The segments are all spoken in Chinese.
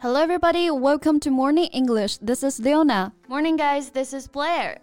Hello, everybody. Welcome to Morning English. This is Leona. Morning, guys. This is Blair.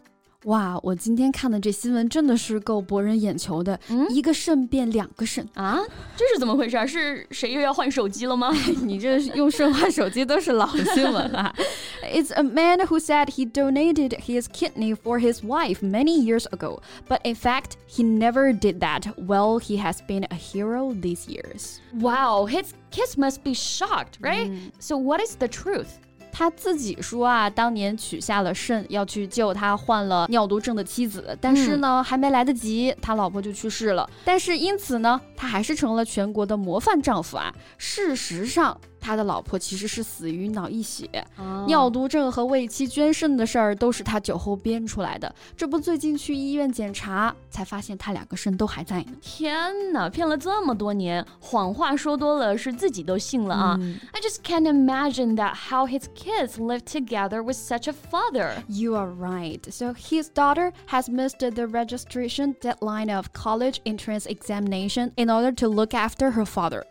哇，我今天看的这新闻真的是够博人眼球的，嗯一个肾变两个肾啊，这是怎么回事？是谁又要换手机了吗？你这用肾换手机都是老新闻啊。It's a man who said he donated his kidney for his wife many years ago, but in fact, he never did that. Well, he has been a hero these years. Wow, his kids must be shocked, right? So, what is the truth? 他自己说啊，当年取下了肾，要去救他患了尿毒症的妻子，但是呢，还没来得及，他老婆就去世了。但是因此呢，他还是成了全国的模范丈夫啊。事实上，他的老婆其实是死于脑溢血，尿毒症和为妻捐肾的事儿都是他酒后编出来的。这不，最近去医院检查，才发现他两个肾都还在呢。天哪，骗了这么多年，谎话说多了，是自己都信了啊、I just can't imagine that how his kids live together with such a father. You are right. So his daughter has missed the registration deadline of college entrance examination in order to look after her father.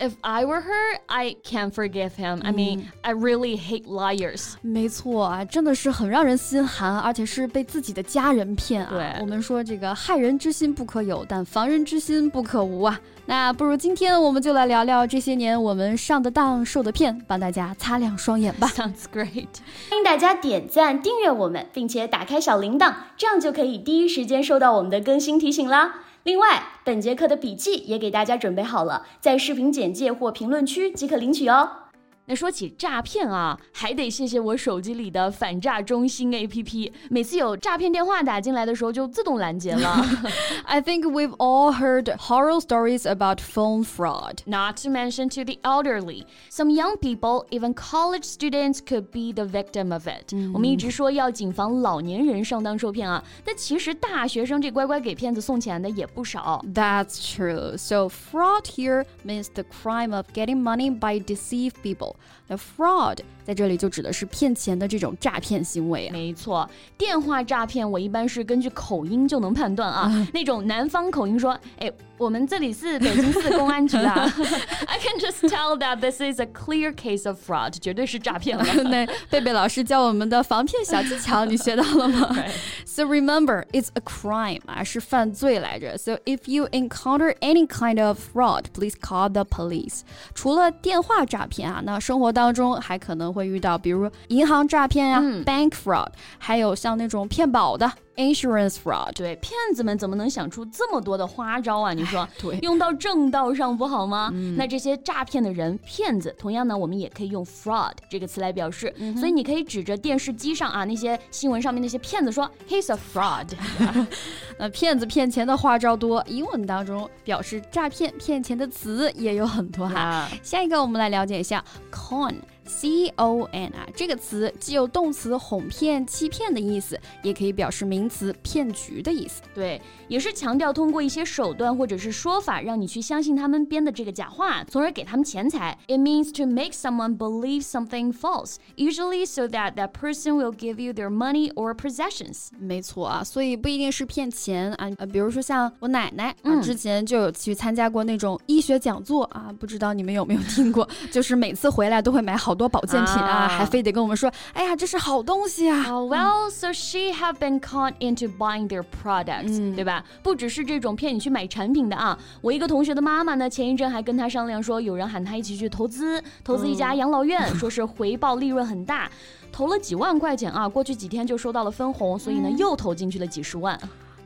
If I were her, I can't forgive him. I mean, I really hate liars. 没错啊，真的是很让人心寒，而且是被自己的家人骗啊。我们说这个害人之心不可有，但防人之心不可无啊。那不如今天我们就来聊聊这些年我们上的当、受的骗，帮大家擦亮双眼吧。Sounds great. 欢迎大家点赞、订阅我们，并且打开小铃铛，这样就可以第一时间收到我们的更新提醒啦。另外，本节课的笔记也给大家准备好了，在视频简介或评论区即可领取哦。那说起诈骗啊，还得谢谢我手机里的反诈中心 APP，每次有诈骗电话打进来的时候就自动拦截了。 I think we've all heard horror stories about phone fraud. Not to mention to the elderly, some young people, even college students, could be the victim of it. 我们一直说要谨防老年人上当受骗啊，但其实大学生这乖乖给骗子送钱的也不少。 That's true. So fraud here means the crime of getting money by deceive people. The fraud 在这里就指的是骗钱的这种诈骗行为啊。没错，电话诈骗我一般是根据口音就能判断啊。那种南方口音说：“哎，我们这里是北京市公安局啊。” I can just tell that this is a clear case of fraud，绝对是诈骗了。那贝贝老师教我们的防骗小技巧，你学到了吗 So remember, it's a crime 啊，是犯罪来着。So if you encounter any kind of fraud, please call the police. 除了电话诈骗啊，那生活当中还可能会遇到，比如银行诈骗啊、bank fraud，还有像那种骗保的 Insurance fraud。对，骗子们怎么能想出这么多的花招啊？你说，对用到正道上不好吗？那这些诈骗的人，骗子，同样呢，我们也可以用 fraud 这个词来表示。所以你可以指着电视机上啊那些新闻上面那些骗子说，He's a fraud。那骗子骗钱的花招多，英文当中表示诈骗骗钱的词也有很多哈。下一个我们来了解一下 con。C O N 啊，这个词既有动词哄骗、欺骗的意思，也可以表示名词骗局的意思。对，也是强调通过一些手段或者是说法，让你去相信他们编的这个假话，从而给他们钱财。It means to make someone believe something false, usually so that that person will give you their money or possessions. 没错啊，所以不一定是骗钱啊，呃，比如说像我奶奶啊，之前就有去参加过那种医学讲座啊，不知道你们有没有听过？就是每次回来都会买好多保健品啊，啊还非得跟我们说，哎呀，这是好东西啊。Oh, well, so she have been caught into buying their products，、对吧？不只是这种骗你去买产品的啊。我一个同学的妈妈呢，前一阵还跟他商量说，有人喊他一起去投资，投资一家养老院，说是回报利润很大。投了几万块钱啊，过去几天就收到了分红，所以呢又投进去了几十万。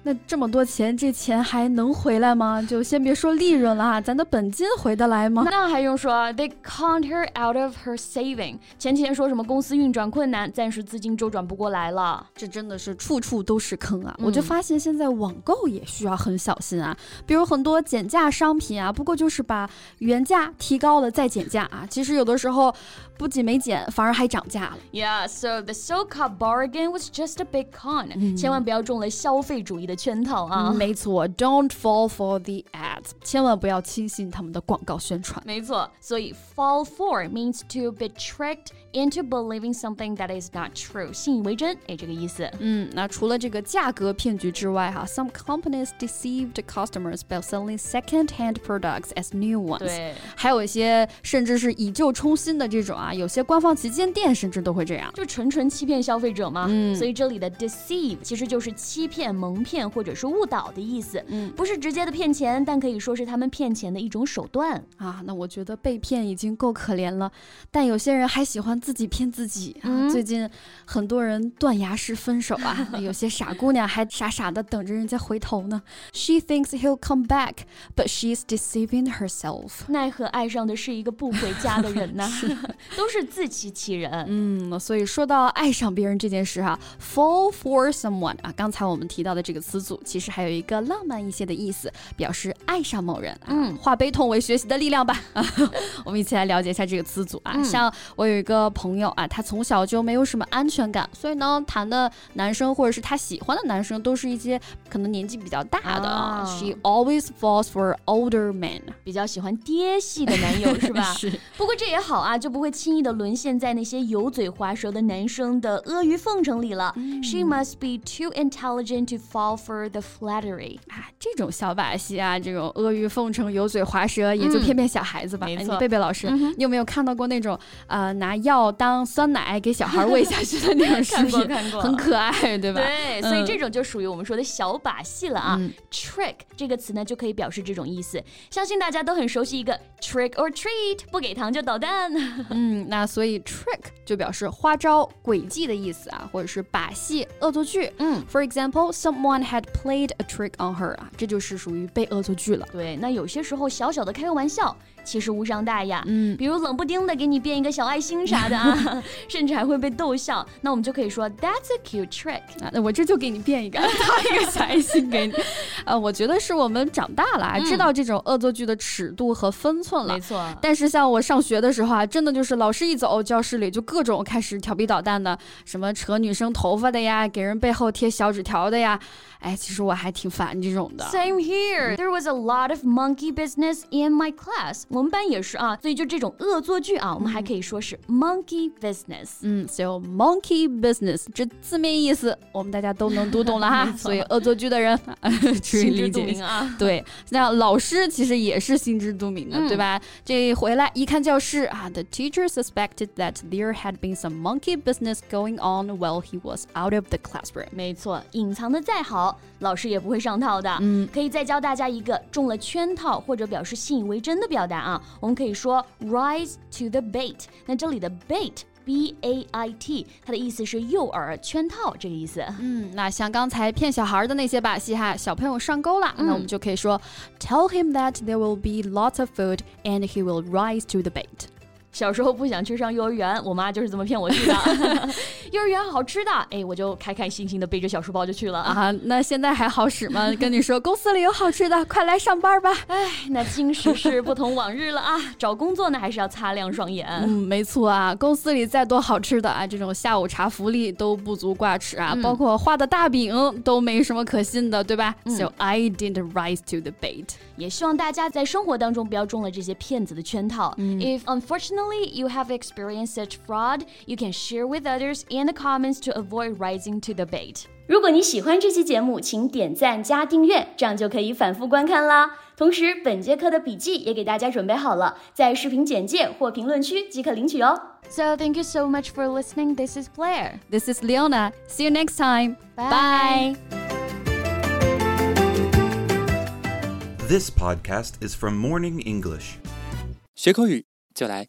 那这么多钱，这钱还能回来吗？就先别说利润了啊，咱的本金回得来吗？那还用说？They conned her out of her saving。前几天说什么公司运转困难，暂时资金周转不过来了。这真的是处处都是坑啊！我就发现现在网购也需要很小心啊，比如很多减价商品啊，不过就是把原价提高了再减价啊，其实有的时候不仅没减，反而还涨价了。Yeah, so the so-called bargain was just a big con、千万不要中了消费主义的的圈套啊。没错，Don't fall for the ads，千万不要轻信他们的广告宣传。没错，所以 fall for means to be tricked into believing something that is not true，信以为真，哎，这个意思。嗯，那除了这个价格骗局之外，哈，some companies deceived customers by selling second-hand products as new ones。对，还有一些甚至是以旧充新的这种啊，有些官方旗舰店甚至都会这样，就纯纯欺骗消费者嘛。嗯，所以这里的 deceive 其实就是欺骗、蒙骗 或者是误导的意思。嗯，不是直接的骗钱，但可以说是他们骗钱的一种手段啊。那我觉得被骗已经够可怜了，但有些人还喜欢自己骗自己啊。最近很多人断崖式分手啊，有些傻姑娘还傻傻的等着人家回头呢。She thinks he'll come back, but she's deceiving herself。奈何爱上的是一个不回家的人呢？都是自欺欺人。嗯，所以说到爱上别人这件事哈，fall for someone 啊，刚才我们提到的这个词组，其实还有一个浪漫一些的意思，表示爱上某人。嗯，化悲痛为学习的力量吧。我们一起来了解一下这个词组啊。像我有一个朋友啊，他从小就没有什么安全感，所以呢，谈的男生或者是他喜欢的男生，都是一些可能年纪比较大的。She always falls for older men，比较喜欢爹系的男友是吧？是。不过这也好啊，就不会轻易的沦陷在那些油嘴滑舌的男生的阿谀奉承里了。She must be too intelligent to fall for the flattery。啊，这种小把戏啊，这种阿谀奉承、油嘴滑舌，也就骗骗小孩子吧。没错。贝贝老师，你有没有看到过那种呃拿药当酸奶给小孩喂下去的那种视频？看过，看过，很可爱，对吧？对，所以这种就属于我们说的小把戏了啊。Trick 这个词呢，就可以表示这种意思。相信大家都很熟悉一个 trick or treat，不给糖就捣蛋。嗯，那所以 trick 就表示花招、诡计的意思啊，或者是把戏、恶作剧。嗯，For example, someone had played a trick on her 啊，这就是属于被恶作剧了。对，那有些时候小小的开个玩笑。其实无伤大雅，嗯，比如冷不丁的给你变一个小爱心啥的啊，甚至还会被逗笑，那我们就可以说 That's a cute trick. 啊，那我这就给你变一个，套一个小爱心给你，呃，我觉得是我们长大了，知道这种恶作剧的尺度和分寸了，没错。但是像我上学的时候啊，真的就是老师一走，教室里就各种开始调皮捣蛋的，什么扯女生头发的呀，给人背后贴小纸条的呀，哎，其实我还挺烦这种的。Same here, there was a lot of monkey business in my class. 我们班也是啊，所以就这种恶作剧啊，我们还可以说是 monkey business。嗯，so monkey business 这字面意思我们大家都能读懂了哈。所以恶作剧的人注意理解啊。对，那老师其实也是心知肚明的，对吧？这回来一看教室啊，the teacher suspected that there had been some monkey business going on while he was out of the classroom。没错，隐藏的再好，老师也不会上套的。嗯，可以再教大家一个中了圈套或者表示信以为真的表达啊。我们可以说 rise to the bait。那这里的 bait。B A I T，它的意思是诱饵、圈套这个意思。嗯，那像刚才骗小孩的那些把戏哈，小朋友上钩了，那我们就可以说，Tell him that there will be lots of food and he will rise to the bait。 小时候不想去上幼儿园，我妈就是这么骗我去的。幼儿园好吃的，哎，我就开开心心的背着小书包就去了啊。那现在还好使吗？跟你说，公司里有好吃的，快来上班吧。哎，那今时是不同往日了啊。找工作呢，还是要擦亮双眼。嗯，没错啊。公司里再多好吃的啊，这种下午茶福利都不足挂齿啊。包括画的大饼都没什么可信的，对吧？So I didn't rise to the bait。也希望大家在生活当中不要中了这些骗子的圈套。If unfortunately you have experienced such fraud, you can share with others in the comments to avoid rising to the bait. 如果你喜欢这期节目，请点赞加订阅，这样就可以反复观看啦。同时，本节课的笔记也给大家准备好了，在视频简介或评论区即可领取哦。So thank you so much for listening. This is Blair. This is Leona. See you next time. Bye. This podcast is from Morning English. 学口语就来